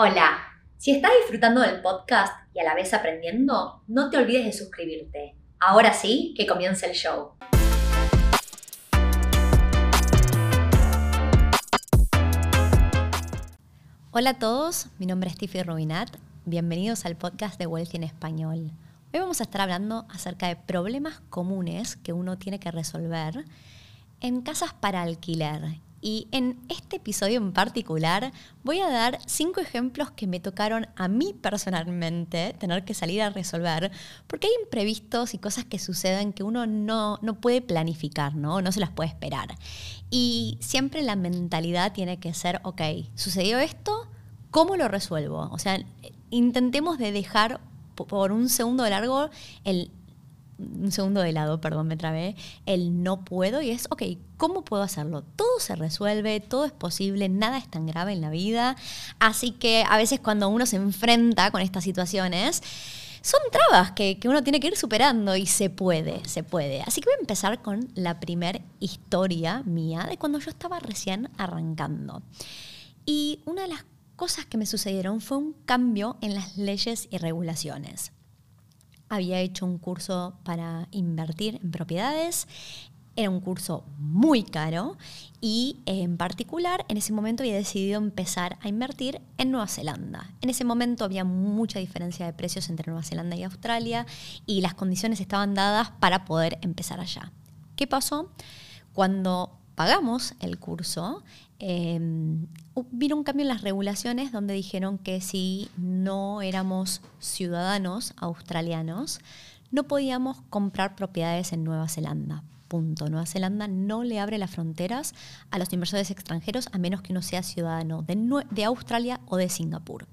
Hola, si estás disfrutando del podcast y a la vez aprendiendo, no te olvides de suscribirte. Ahora sí, que comience el show. Hola a todos, mi nombre es Tiffy Rubinat. Bienvenidos al podcast de Wealthy en Español. Hoy vamos a estar hablando acerca de problemas comunes que uno tiene que resolver en casas para alquiler y en este episodio en particular voy a dar cinco ejemplos que me tocaron a mí personalmente tener que salir a resolver, porque hay imprevistos y cosas que suceden que uno no, no puede planificar, ¿no? no se las puede esperar. Y siempre la mentalidad tiene que ser, ok, sucedió esto, ¿cómo lo resuelvo? O sea, intentemos de dejar por un segundo largo el un segundo de lado, perdón, me trabé, el no puedo y es, ok, ¿cómo puedo hacerlo? Todo se resuelve, todo es posible, nada es tan grave en la vida. Así que a veces cuando uno se enfrenta con estas situaciones, son trabas que, que uno tiene que ir superando y se puede, se puede. Así que voy a empezar con la primera historia mía de cuando yo estaba recién arrancando. Y una de las cosas que me sucedieron fue un cambio en las leyes y regulaciones había hecho un curso para invertir en propiedades. Era un curso muy caro y en particular en ese momento había decidido empezar a invertir en Nueva Zelanda. En ese momento había mucha diferencia de precios entre Nueva Zelanda y Australia y las condiciones estaban dadas para poder empezar allá. ¿Qué pasó? Cuando pagamos el curso, eh, vino un cambio en las regulaciones donde dijeron que si no éramos ciudadanos australianos, no podíamos comprar propiedades en Nueva Zelanda. Punto. Nueva Zelanda no le abre las fronteras a los inversores extranjeros a menos que uno sea ciudadano de, de Australia o de Singapur.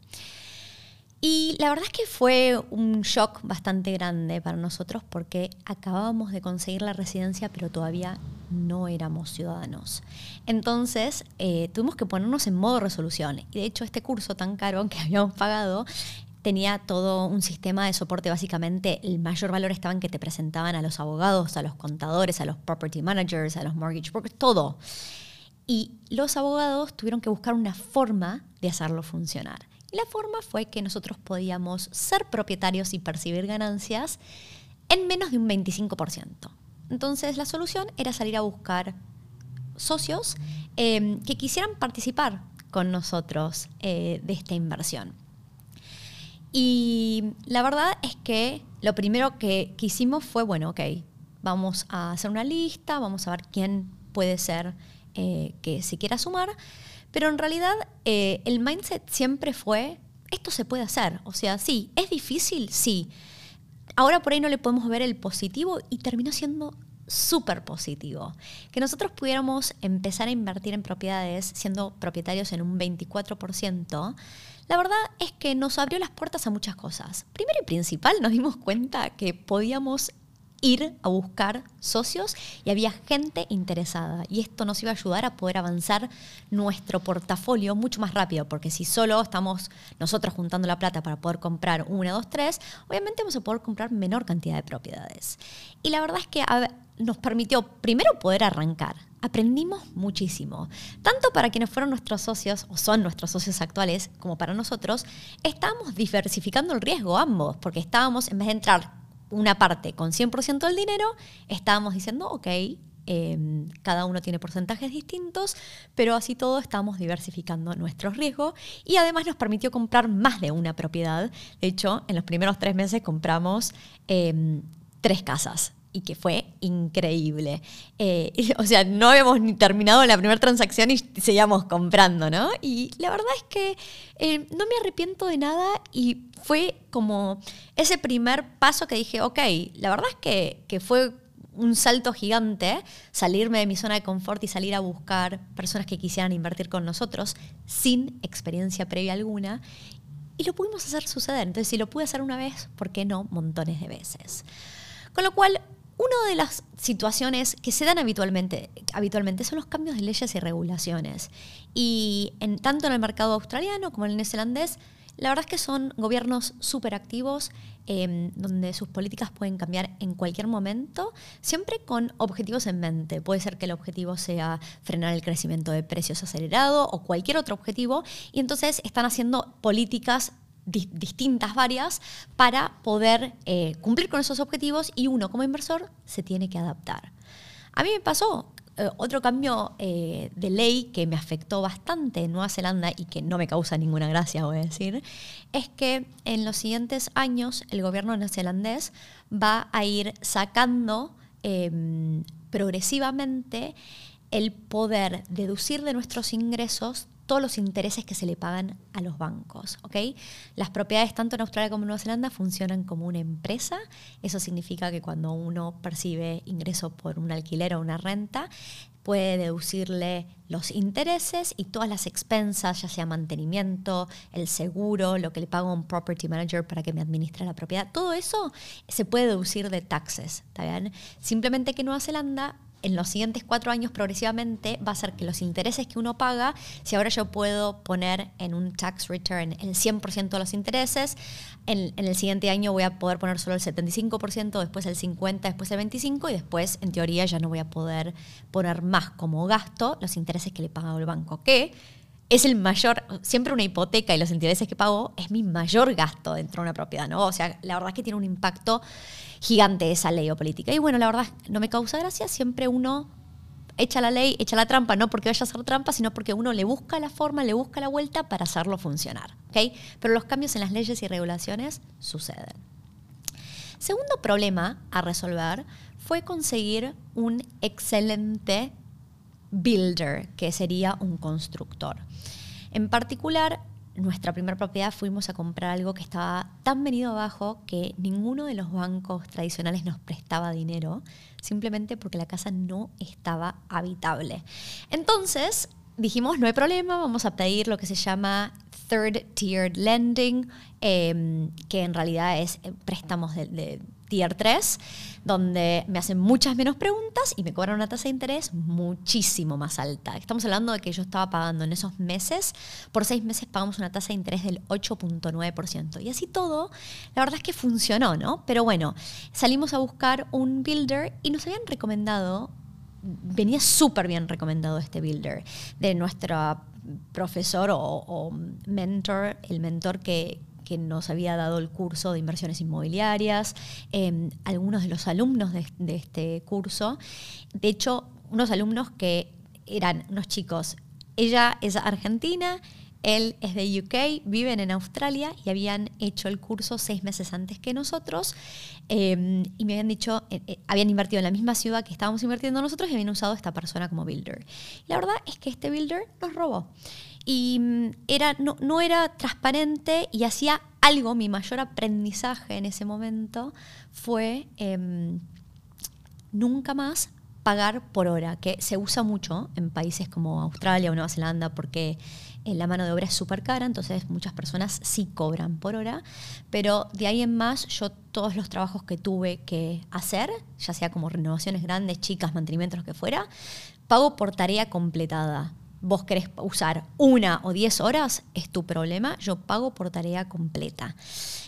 Y la verdad es que fue un shock bastante grande para nosotros porque acabábamos de conseguir la residencia, pero todavía no éramos ciudadanos. Entonces eh, tuvimos que ponernos en modo resolución. Y de hecho este curso tan caro que habíamos pagado tenía todo un sistema de soporte. Básicamente el mayor valor estaba en que te presentaban a los abogados, a los contadores, a los property managers, a los mortgage brokers, todo. Y los abogados tuvieron que buscar una forma de hacerlo funcionar. Y la forma fue que nosotros podíamos ser propietarios y percibir ganancias en menos de un 25%. Entonces la solución era salir a buscar socios em, que quisieran participar con nosotros eh, de esta inversión. Y la verdad es que lo primero que, hicimos fue, bueno, ok, vamos a hacer una lista, vamos a ver quién puede ser eh, que se quiera sumar. Pero en realidad eh, el mindset siempre fue, esto se puede hacer. O sea, sí, es difícil, sí. Ahora por ahí no le podemos ver el positivo y terminó siendo súper positivo. Que nosotros pudiéramos empezar a invertir en propiedades siendo propietarios en un 24%, la verdad es que nos abrió las puertas a muchas cosas. Primero y principal, nos dimos cuenta que podíamos ir a buscar socios y había gente interesada. Y esto nos iba a ayudar a poder avanzar nuestro portafolio mucho más rápido, porque si solo estamos nosotros juntando la plata para poder comprar una, dos, tres, obviamente vamos a poder comprar menor cantidad de propiedades. Y la verdad es que nos permitió primero poder arrancar. Aprendimos muchísimo. Tanto para quienes fueron nuestros socios o son nuestros socios actuales, como para nosotros, estábamos diversificando el riesgo ambos, porque estábamos, en vez de entrar una parte con 100% del dinero, estábamos diciendo, ok, em, cada uno tiene porcentajes distintos, pero así todo estamos diversificando nuestros riesgos y además nos permitió comprar más de una propiedad. De hecho, en los primeros tres meses compramos em, tres casas y que fue increíble. Eh, o sea, no habíamos ni terminado la primera transacción y seguíamos comprando, ¿no? Y la verdad es que eh, no me arrepiento de nada y fue como ese primer paso que dije, ok, la verdad es que, que fue un salto gigante salirme de mi zona de confort y salir a buscar personas que quisieran invertir con nosotros sin experiencia previa alguna. Y lo pudimos hacer suceder. Entonces, si lo pude hacer una vez, ¿por qué no montones de veces? Con lo cual, una de las situaciones que se dan habitualmente, habitualmente son los cambios de leyes y regulaciones. Y en, tanto en el mercado australiano como en el neozelandés, La verdad es que son gobiernos súper activos, em, donde sus políticas pueden cambiar en cualquier momento, siempre con objetivos en mente. Puede ser que el objetivo sea frenar el crecimiento de precios acelerado o cualquier otro objetivo, y entonces están haciendo políticas distintas, varias, para poder eh, cumplir con esos objetivos y uno como inversor se tiene que adaptar. A mí me pasó eh, otro cambio eh, de ley que me afectó bastante en Nueva Zelanda y que no me causa ninguna gracia, voy a decir, es que en los siguientes años el gobierno neozelandés va a ir sacando em, progresivamente el poder deducir de nuestros ingresos todos los intereses que se le pagan a los bancos. Las propiedades tanto en Australia como en Nueva Zelanda funcionan como una empresa. Eso significa que cuando uno percibe ingreso por un alquiler o una renta, puede deducirle los intereses y todas las expensas, ya sea mantenimiento, el seguro, lo que le pago a un property manager para que me administre la propiedad. Todo eso se puede deducir de taxes. Simplemente que Nueva Zelanda en los siguientes cuatro años progresivamente va a ser que los intereses que uno paga, si ahora yo puedo poner en un tax return el 100% de los intereses, en, el siguiente año voy a poder poner solo el 75%, después el 50%, después el 25% y después en teoría ya no voy a poder poner más como gasto los intereses que le paga el banco. Que es el mayor, siempre una hipoteca y los intereses que pago es mi mayor gasto dentro de una propiedad, ¿no? O sea, la verdad es que tiene un impacto gigante esa ley o política. Y bueno, la verdad no me causa gracia, siempre uno echa la ley, echa la trampa, no porque vaya a hacer trampa, sino porque uno le busca la forma, le busca la vuelta para hacerlo funcionar. ¿okay? Pero los cambios en las leyes y regulaciones suceden. Segundo problema a resolver fue conseguir un excelente builder, que sería un constructor. En particular, nuestra primera propiedad fuimos a comprar algo que estaba tan venido abajo que ninguno de los bancos tradicionales nos prestaba dinero, simplemente porque la casa no estaba habitable. Entonces dijimos, no hay problema, vamos a pedir lo que se llama third tiered lending, em, que en realidad es eh, préstamos de tier 3, donde me hacen muchas menos preguntas y me cobran una tasa de interés muchísimo más alta. Estamos hablando de que yo estaba pagando en esos meses, por seis meses pagamos una tasa de interés del 8.9%. Y así todo, la verdad es que funcionó, ¿no? Pero bueno, salimos a buscar un builder y nos habían recomendado, venía súper bien recomendado este builder, de nuestro profesor o mentor, el mentor que, que nos había dado el curso de inversiones inmobiliarias, em, algunos de los alumnos de, este curso. De hecho, unos alumnos que eran unos chicos. Ella es argentina, él es de UK, viven en Australia y habían hecho el curso seis meses antes que nosotros em, y me habían dicho, eh, eh, habían invertido en la misma ciudad que estábamos invirtiendo nosotros y habían usado a esta persona como builder. la verdad es que este builder nos robó y mm, era, no, era transparente y hacía algo, mi mayor aprendizaje en ese momento fue em, nunca más pagar por hora, que se usa mucho en países como Australia o Nueva Zelanda porque eh, la mano de obra es súper cara, entonces muchas personas sí cobran por hora, pero de ahí en más yo todos los trabajos que tuve que hacer, ya sea como renovaciones grandes, chicas, mantenimientos, lo que fuera, pago por tarea completada vos querés usar una o diez horas, es tu problema, yo pago por tarea completa.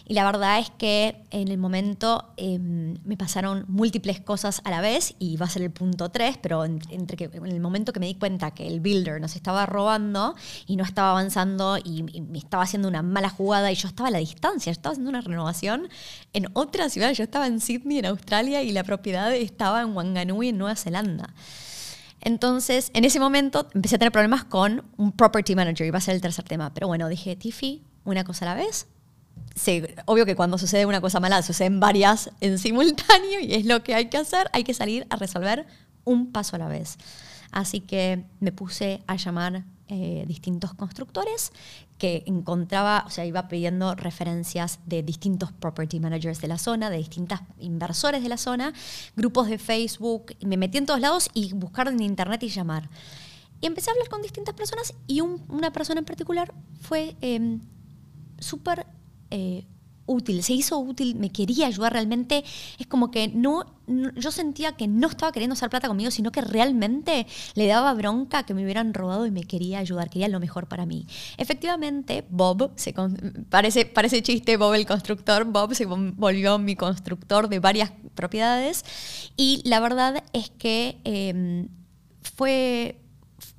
Y la verdad es que en el momento em, me pasaron múltiples cosas a la vez y va a ser el punto tres, pero entre que, en el momento que me di cuenta que el builder nos estaba robando y no estaba avanzando y, me estaba haciendo una mala jugada y yo estaba a la distancia, estaba haciendo una renovación en otra ciudad, yo estaba en Sydney, en Australia, y la propiedad estaba en Wanganui, en Nueva Zelanda. Entonces, en ese momento empecé a tener problemas con un property manager, y va a ser el tercer tema. Pero bueno, dije, Tiffy, una cosa a la vez. Sí, obvio que cuando sucede una cosa mala, suceden varias en simultáneo y es lo que hay que hacer. Hay que salir a resolver un paso a la vez. Así que me puse a llamar eh, distintos constructores que encontraba, o sea, iba pidiendo referencias de distintos property managers de la zona, de distintos inversores de la zona, grupos de Facebook, me metí en todos lados y buscar en internet y llamar. Y empecé a hablar con distintas personas y una persona en particular fue em, súper eh, útil, se hizo útil, me quería ayudar realmente. Es como que no, yo sentía que no estaba queriendo hacer plata conmigo, sino que realmente le daba bronca que me hubieran robado y me quería ayudar, quería lo mejor para mí. Efectivamente, Bob, se parece, parece chiste, Bob el constructor, Bob se volvió mi constructor de varias propiedades y la verdad es que em, fue,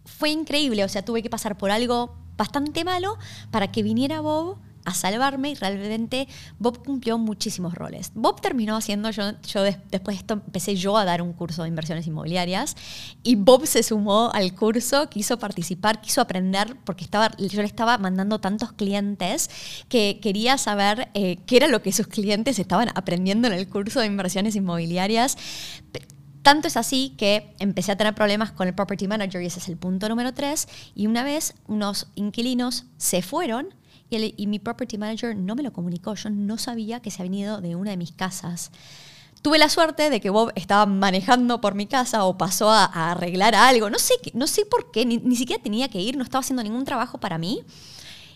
fue increíble, o sea, tuve que pasar por algo bastante malo para que viniera Bob a salvarme y realmente Bob cumplió muchísimos roles. Bob terminó haciendo, yo, yo después de esto empecé yo a dar un curso de inversiones inmobiliarias y Bob se sumó al curso, quiso participar, quiso aprender porque estaba, yo le estaba mandando tantos clientes que quería saber eh, qué era lo que sus clientes estaban aprendiendo en el curso de inversiones inmobiliarias. Tanto es así que empecé a tener problemas con el property manager y ese es el punto número tres. Y una vez unos inquilinos se fueron y, mi property manager no me lo comunicó. Yo no sabía que se había venido de una de mis casas. Tuve la suerte de que Bob estaba manejando por mi casa o pasó a, arreglar algo. No sé, no sé por qué, ni, siquiera tenía que ir, no estaba haciendo ningún trabajo para mí.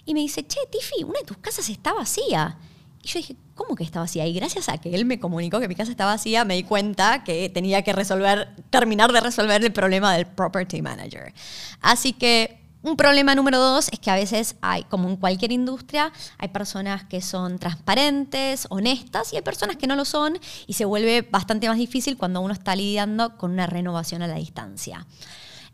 Y me dice, che, Tiffy, una de tus casas está vacía. Y yo dije, ¿cómo que está vacía? Y gracias a que él me comunicó que mi casa estaba vacía, me di cuenta que tenía que resolver, terminar de resolver el problema del property manager. Así que un problema número dos es que a veces hay, como en cualquier industria, hay personas que son transparentes, honestas y hay personas que no lo son y se vuelve bastante más difícil cuando uno está lidiando con una renovación a la distancia.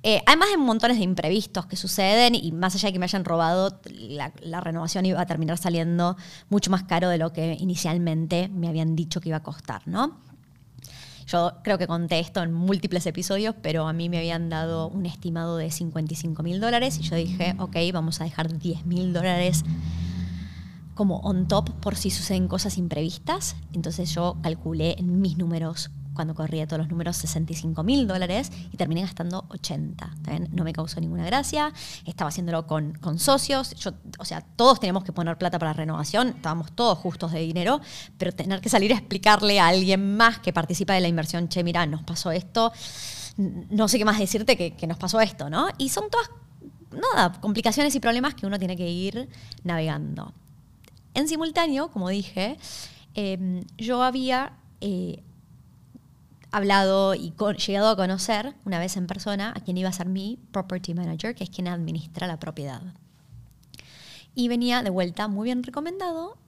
Eh, además de montones de imprevistos que suceden y más allá de que me hayan robado, la, la, renovación iba a terminar saliendo mucho más caro de lo que inicialmente me habían dicho que iba a costar, ¿no? Yo creo que conté esto en múltiples episodios, pero a mí me habían dado un estimado de 55 mil dólares y yo dije, ok, vamos a dejar 10 mil dólares como on top por si suceden cosas imprevistas. Entonces yo calculé en mis números cuando corría todos los números 65 mil dólares y terminé gastando 80. No me causó ninguna gracia, estaba haciéndolo con, con socios, yo, o sea, todos tenemos que poner plata para renovación, estábamos todos justos de dinero, pero tener que salir a explicarle a alguien más que participa de la inversión, che, mira, nos pasó esto, no sé qué más decirte que, que nos pasó esto, ¿no? Y son todas, nada, complicaciones y problemas que uno tiene que ir navegando. En simultáneo, como dije, em, yo había eh, hablado y llegado a conocer una vez en persona a quien iba a ser mi property manager, que es quien administra la propiedad. Y venía de vuelta muy bien recomendado,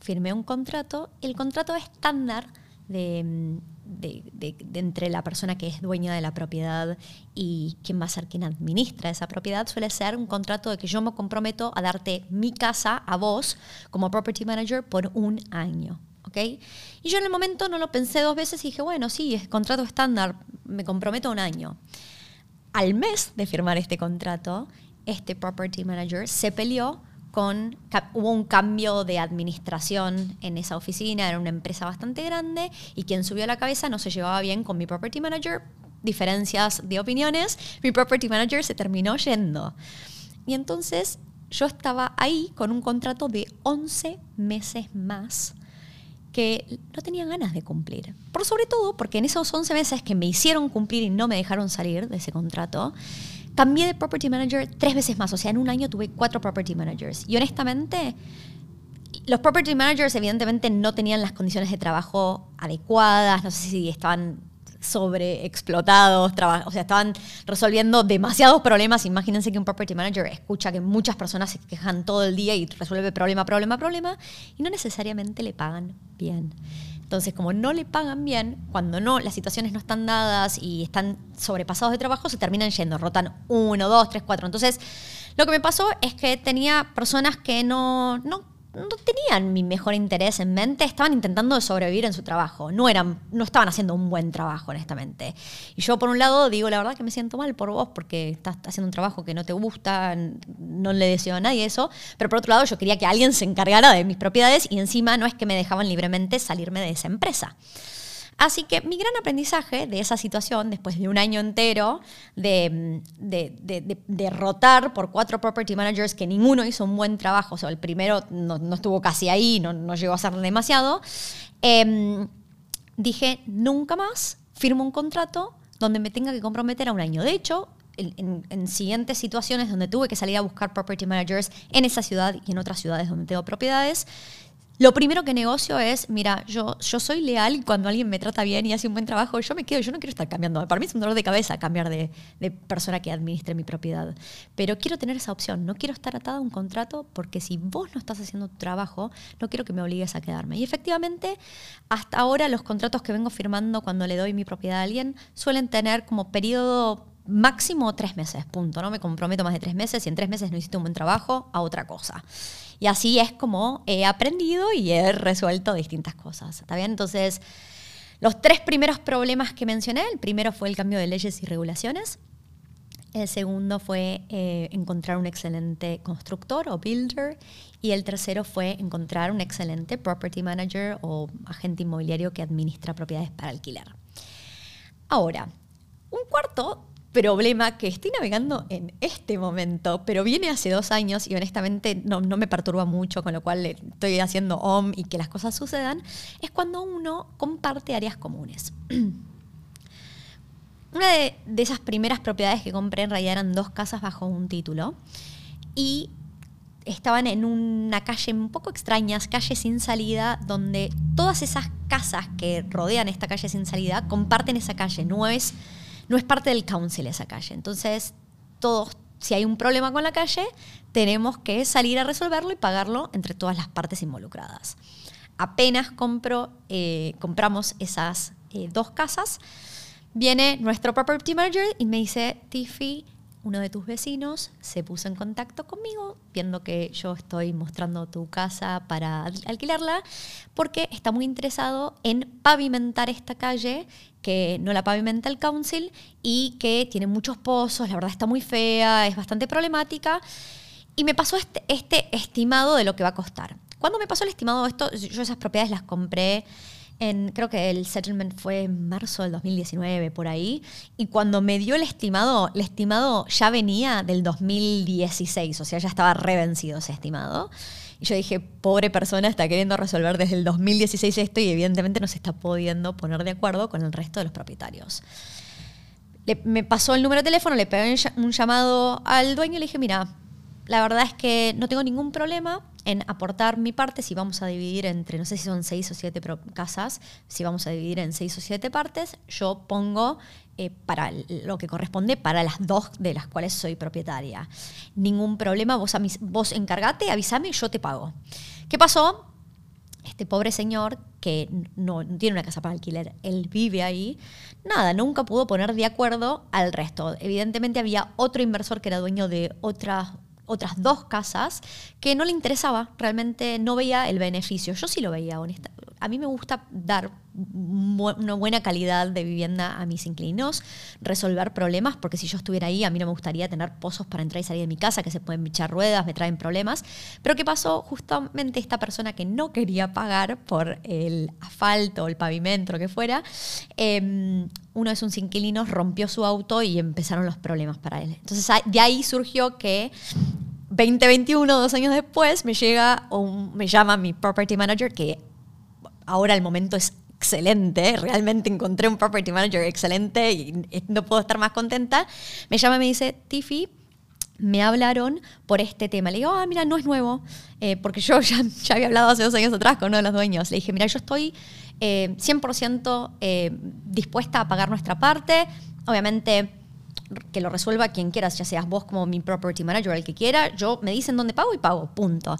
firmé un contrato. El contrato estándar de, de, entre la persona que es dueña de la propiedad y quien va a ser quien administra esa propiedad suele ser un contrato de que yo me comprometo a darte mi casa a vos como property manager por un año. Y yo en el momento no lo pensé dos veces y dije, bueno, sí, es contrato estándar, me comprometo un año. Al mes de firmar este contrato, este property manager se peleó con, hubo un cambio de administración en esa oficina, era una empresa bastante grande y quien subió a la cabeza no se llevaba bien con mi property manager, diferencias de opiniones, mi property manager se terminó yendo. Y entonces yo estaba ahí con un contrato de 11 meses más que no tenía ganas de cumplir. Por sobre todo porque en esos 11 meses que me hicieron cumplir y no me dejaron salir de ese contrato, cambié de property manager tres veces más. O sea, en un año tuve cuatro property managers. Y honestamente, los property managers evidentemente no tenían las condiciones de trabajo adecuadas, no sé si estaban sobreexplotados, o sea, estaban resolviendo demasiados problemas. Imagínense que un property manager escucha que muchas personas se quejan todo el día y resuelve problema, problema, problema, y no necesariamente le pagan bien. Entonces, como no le pagan bien, cuando no, las situaciones no están dadas y están sobrepasados de trabajo, se terminan yendo, rotan uno, dos, tres, cuatro. Entonces, lo que me pasó es que tenía personas que no, no no tenían mi mejor interés en mente, estaban intentando sobrevivir en su trabajo, no, eran, no estaban haciendo un buen trabajo, honestamente. Y yo, por un lado, digo, la verdad que me siento mal por vos porque estás haciendo un trabajo que no te gusta, no le deseo a nadie eso, pero por otro lado, yo quería que alguien se encargara de mis propiedades y encima no es que me dejaban libremente salirme de esa empresa. Así que mi gran aprendizaje de esa situación, después de un año entero de, de, rotar por cuatro property managers que ninguno hizo un buen trabajo, o sea, el primero no, estuvo casi ahí, no, no, llegó a ser demasiado, em, dije, nunca más firmo un contrato donde me tenga que comprometer a un año. De hecho, en, en, siguientes situaciones donde tuve que salir a buscar property managers en esa ciudad y en otras ciudades donde tengo propiedades, lo primero que negocio es, mira, yo, yo soy leal y cuando alguien me trata bien y hace un buen trabajo, yo me quedo, yo no quiero estar cambiando. Para mí es un dolor de cabeza cambiar de, persona que administre mi propiedad. Pero quiero tener esa opción, no quiero estar atada a un contrato porque si vos no estás haciendo tu trabajo, no quiero que me obligues a quedarme. Y efectivamente, hasta ahora los contratos que vengo firmando cuando le doy mi propiedad a alguien suelen tener como periodo máximo tres meses, punto. No me comprometo más de tres meses. Si en tres meses no hiciste un buen trabajo, a otra cosa. Y así es como he aprendido y he resuelto distintas cosas. ¿Está bien? Entonces, los tres primeros problemas que mencioné, el primero fue el cambio de leyes y regulaciones. El segundo fue eh, encontrar un excelente constructor o builder. Y el tercero fue encontrar un excelente property manager o agente inmobiliario que administra propiedades para alquilar. Ahora, un cuarto problema que estoy navegando en este momento, pero viene hace dos años y honestamente no, me perturba mucho, con lo cual estoy haciendo OM y que las cosas sucedan, es cuando uno comparte áreas comunes. Una de, de esas primeras propiedades que compré en realidad eran dos casas bajo un título y estaban en una calle un poco extraña, calle sin salida, donde todas esas casas que rodean esta calle sin salida comparten esa calle, no es no es parte del council esa calle. Entonces, todos, si hay un problema con la calle, tenemos que salir a resolverlo y pagarlo entre todas las partes involucradas. Apenas compro, eh, compramos esas eh, dos casas, viene nuestro property manager y me dice, Tiffy, uno de tus vecinos se puso en contacto conmigo, viendo que yo estoy mostrando tu casa para alquilarla, porque está muy interesado en pavimentar esta calle, que no la pavimenta el council y que tiene muchos pozos, la verdad está muy fea, es bastante problemática. Y me pasó este, este estimado de lo que va a costar. Cuando me pasó el estimado de esto, yo esas propiedades las compré creo que el settlement fue en marzo del 2019, por ahí, y cuando me dio el estimado, el estimado ya venía del 2016, o sea, ya estaba revencido ese estimado. Y yo dije, pobre persona, está queriendo resolver desde el 2016 esto y evidentemente no se está pudiendo poner de acuerdo con el resto de los propietarios. me pasó el número de teléfono, le pegué un llamado al dueño y le dije, mira, la verdad es que no tengo ningún problema en aportar mi parte, si vamos a dividir entre, no sé si son seis o siete casas, si vamos a dividir en seis o siete partes, yo pongo eh, para lo que corresponde para las dos de las cuales soy propietaria. Ningún problema, vos, vos encargate, avísame y yo te pago. ¿Qué pasó? Este pobre señor que no, no tiene una casa para alquiler, él vive ahí, nada, nunca pudo poner de acuerdo al resto. Evidentemente había otro inversor que era dueño de otras otras dos casas que no le interesaba, realmente no veía el beneficio. Yo sí lo veía, honesta. A mí me gusta dar una buena calidad de vivienda a mis inquilinos, resolver problemas, porque si yo estuviera ahí, a mí no me gustaría tener pozos para entrar y salir de mi casa, que se pueden echar ruedas, me traen problemas. Pero ¿qué pasó? Justamente esta persona que no quería pagar por el asfalto, el pavimento, lo que fuera, em, uno de sus inquilinos rompió su auto y empezaron los problemas para él. Entonces de ahí surgió que 2021, dos años después, me llega me llama mi property manager, que ahora el momento es excelente, realmente encontré un property manager excelente y no puedo estar más contenta, me llama y me dice, Tiffy, me hablaron por este tema. Le digo, ah, mira, no es nuevo, eh, porque yo ya, había hablado hace dos años atrás con uno de los dueños. Le dije, mira, yo estoy 100% eh, eh, dispuesta a pagar nuestra parte. Obviamente, que lo resuelva quien quieras, ya seas vos como mi property manager, el que quiera. Yo me dicen dónde pago y pago, punto.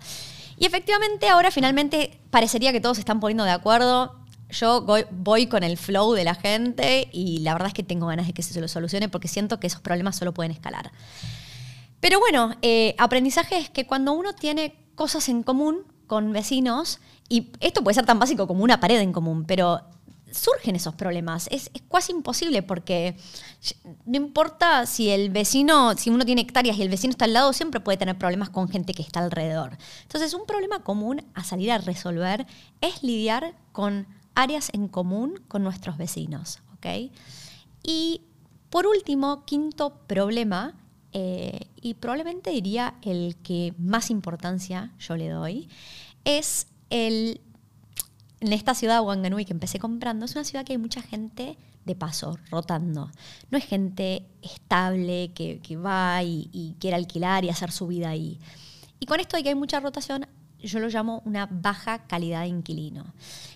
Y efectivamente, ahora finalmente parecería que todos se están poniendo de acuerdo yo voy con el flow de la gente y la verdad es que tengo ganas de que se lo solucione porque siento que esos problemas solo pueden escalar. Pero bueno, eh, aprendizaje es que cuando uno tiene cosas en común con vecinos, y esto puede ser tan básico como una pared en común, pero surgen esos problemas. Es, es, casi imposible porque no importa si el vecino, si uno tiene hectáreas y el vecino está al lado, siempre puede tener problemas con gente que está alrededor. Entonces, un problema común a salir a resolver es lidiar con áreas en común con nuestros vecinos. ¿ok? Y por último, quinto problema, eh, y probablemente diría el que más importancia yo le doy, es el, en esta ciudad, Wanganui, que empecé comprando, es una ciudad que hay mucha gente de paso, rotando. No es gente estable que, va y, y quiere alquilar y hacer su vida ahí. Y con esto de que hay mucha rotación, yo lo llamo una baja calidad de inquilino.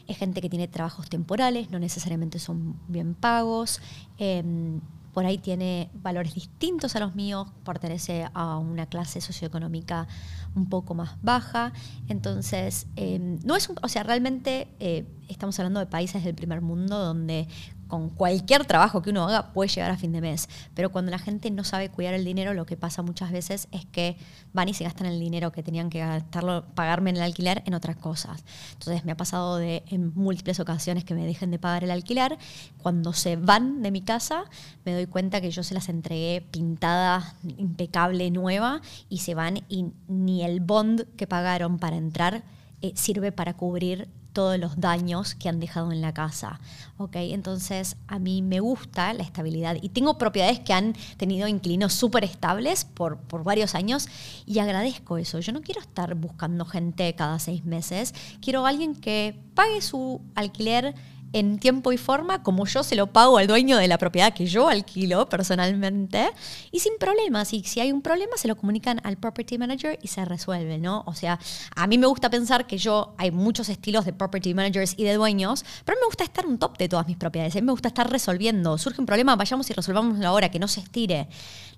Es gente que tiene trabajos temporales, no necesariamente son bien pagos. Em, por ahí tiene valores distintos a los míos, pertenece a una clase socioeconómica un poco más baja. Entonces, em, no es un, o sea, realmente eh, estamos hablando de países del primer mundo donde con cualquier trabajo que uno haga puede llegar a fin de mes. Pero cuando la gente no sabe cuidar el dinero, lo que pasa muchas veces es que van y se gastan el dinero que tenían que gastarlo, pagarme en el alquiler en otras cosas. Entonces me ha pasado en múltiples ocasiones que me dejen de pagar el alquiler. Cuando se van de mi casa, me doy cuenta que yo se las entregué pintada, impecable, nueva, y se van y ni el bond que pagaron para entrar eh, sirve para cubrir todos los daños que han dejado en la casa. ¿okay? Entonces, a mí me gusta la estabilidad y tengo propiedades que han tenido inquilinos súper estables por, por varios años y agradezco eso. Yo no quiero estar buscando gente cada seis meses, quiero alguien que pague su alquiler en tiempo y forma como yo se lo pago al dueño de la propiedad que yo alquilo personalmente y sin problemas. Y si hay un problema, se lo comunican al property manager y se resuelve, ¿no? O sea, a mí me gusta pensar que yo, hay muchos estilos de property managers y de dueños, pero me gusta estar un top de todas mis propiedades. A mí me gusta estar resolviendo. Surge un problema, vayamos y resolvamos ahora, que no se estire.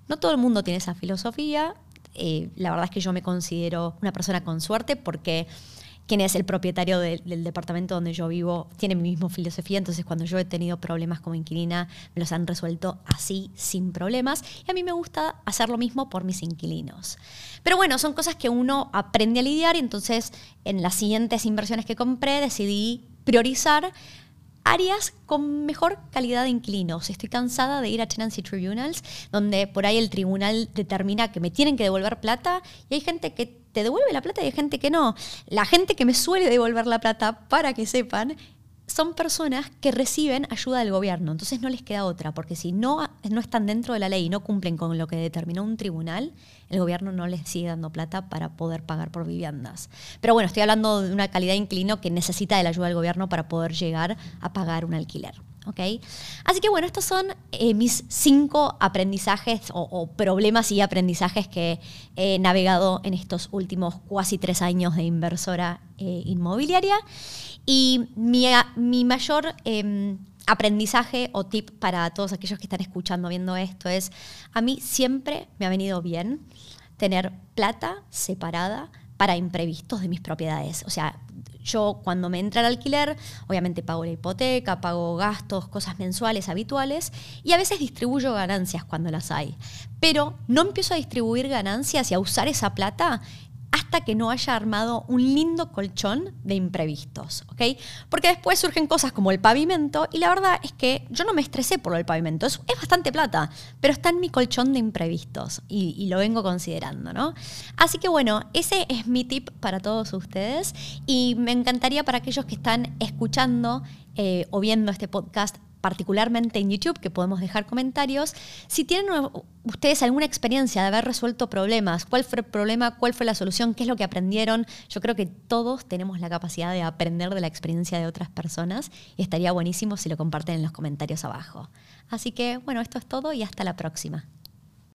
No todo el mundo tiene esa filosofía. Eh, la verdad es que yo me considero una persona con suerte porque quien es el propietario del departamento donde yo vivo tiene mi misma filosofía, entonces cuando yo he tenido problemas como inquilina, me los han resuelto así, sin problemas, y a mí me gusta hacer lo mismo por mis inquilinos. Pero bueno, son cosas que uno aprende a lidiar y entonces en las siguientes inversiones que compré decidí priorizar áreas con mejor calidad de inquilinos. Estoy cansada de ir a tenancy tribunals, donde por ahí el tribunal determina que me tienen que devolver plata y hay gente que te devuelve la plata y hay gente que no. La gente que me suele devolver la plata, para que sepan, son personas que reciben ayuda del gobierno, entonces no les queda otra, porque si no, no están dentro de la ley y no cumplen con lo que determinó un tribunal, el gobierno no les sigue dando plata para poder pagar por viviendas. Pero bueno, estoy hablando de una calidad de inquilino que necesita de la ayuda del gobierno para poder llegar a pagar un alquiler. Así que bueno, estos son eh, mis cinco aprendizajes o, problemas y aprendizajes que he navegado en estos últimos casi tres años de inversora eh, inmobiliaria. Y mi, mi mayor em, aprendizaje o tip para todos aquellos que están escuchando, viendo esto, es, a mí siempre me ha venido bien tener plata separada para imprevistos de mis propiedades. O sea, yo cuando me entra el alquiler, obviamente pago la hipoteca, pago gastos, cosas mensuales habituales y a veces distribuyo ganancias cuando las hay. Pero no empiezo a distribuir ganancias y a usar esa plata hasta que no haya armado un lindo colchón de imprevistos, ¿ok? Porque después surgen cosas como el pavimento y la verdad es que yo no me estresé por el pavimento, es, bastante plata, pero está en mi colchón de imprevistos y, lo vengo considerando, ¿no? Así que bueno, ese es mi tip para todos ustedes y me encantaría para aquellos que están escuchando eh, o viendo este podcast particularmente en YouTube, que podemos dejar comentarios. Si tienen ustedes alguna experiencia de haber resuelto problemas, cuál fue el problema, cuál fue la solución, qué es lo que aprendieron, yo creo que todos tenemos la capacidad de aprender de la experiencia de otras personas y estaría buenísimo si lo comparten en los comentarios abajo. Así que bueno, esto es todo y hasta la próxima.